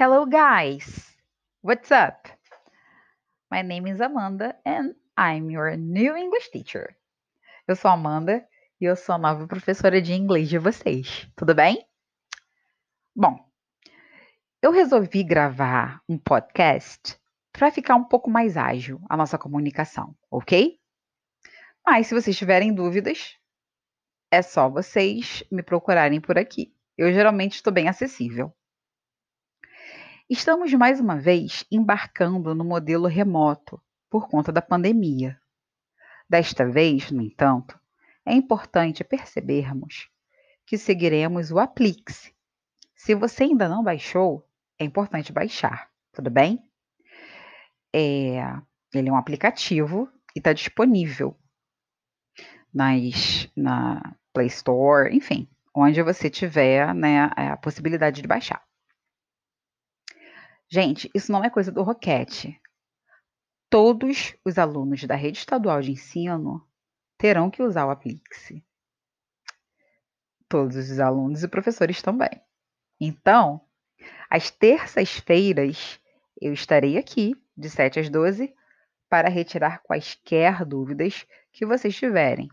Hello, guys. What's up? My name is Amanda and I'm your new English teacher. Eu sou Amanda e eu sou a nova professora de inglês de vocês. Tudo bem? Bom, eu resolvi gravar um podcast para ficar um pouco mais ágil a nossa comunicação, ok? Mas se vocês tiverem dúvidas, é só vocês me procurarem por aqui. Eu geralmente estou bem acessível. Estamos mais uma vez embarcando no modelo remoto por conta da pandemia. Desta vez, no entanto, é importante percebermos que seguiremos o Aplix. Se você ainda não baixou, é importante baixar, tudo bem? É, ele é um aplicativo e está disponível nas, na Play Store, enfim, onde você tiver né, a possibilidade de baixar. Gente, isso não é coisa do Roquete. Todos os alunos da rede estadual de ensino terão que usar o Aplix. Todos os alunos e professores também. Então, às terças-feiras, eu estarei aqui, de 7 às 12, para retirar quaisquer dúvidas que vocês tiverem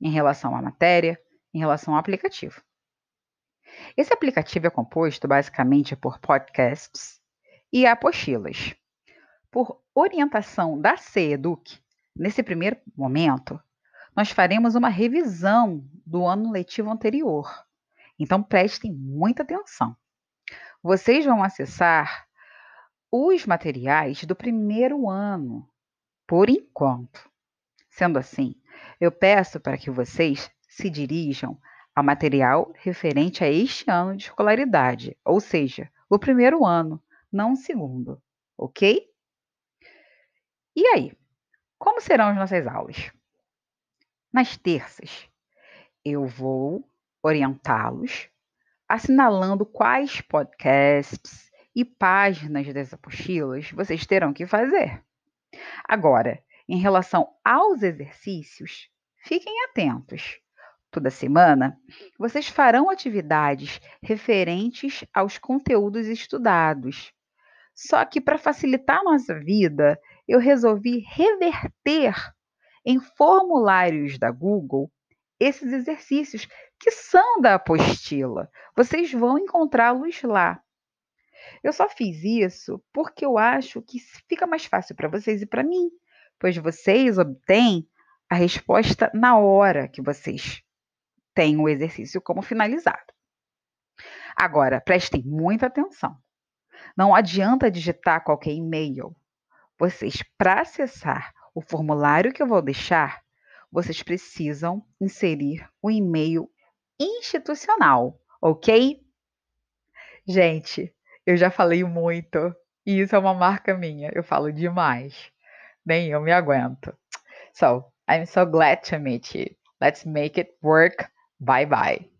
em relação à matéria, em relação ao aplicativo. Esse aplicativo é composto basicamente por podcasts e apostilas. Por orientação da CEDUC, nesse primeiro momento, nós faremos uma revisão do ano letivo anterior. Então prestem muita atenção. Vocês vão acessar os materiais do primeiro ano, por enquanto. Sendo assim, eu peço para que vocês se dirijam ao material referente a este ano de escolaridade, ou seja, o primeiro ano, não um segundo, ok? E aí, como serão as nossas aulas? Nas terças, eu vou orientá-los assinalando quais podcasts e páginas das apostilas vocês terão que fazer. Agora, em relação aos exercícios, fiquem atentos. Toda semana, vocês farão atividades referentes aos conteúdos estudados. Só que para facilitar a nossa vida, eu resolvi reverter em formulários da Google esses exercícios que são da apostila. Vocês vão encontrá-los lá. Eu só fiz isso porque eu acho que fica mais fácil para vocês e para mim, pois vocês obtêm a resposta na hora que vocês têm o exercício como finalizado. Agora, prestem muita atenção. Não adianta digitar qualquer e-mail. Vocês, para acessar o formulário que eu vou deixar, vocês precisam inserir o e-mail institucional, ok? Gente, eu já falei muito e isso é uma marca minha. Eu falo demais. Nem eu me aguento. So, I'm so glad to meet you. Let's make it work. Bye bye.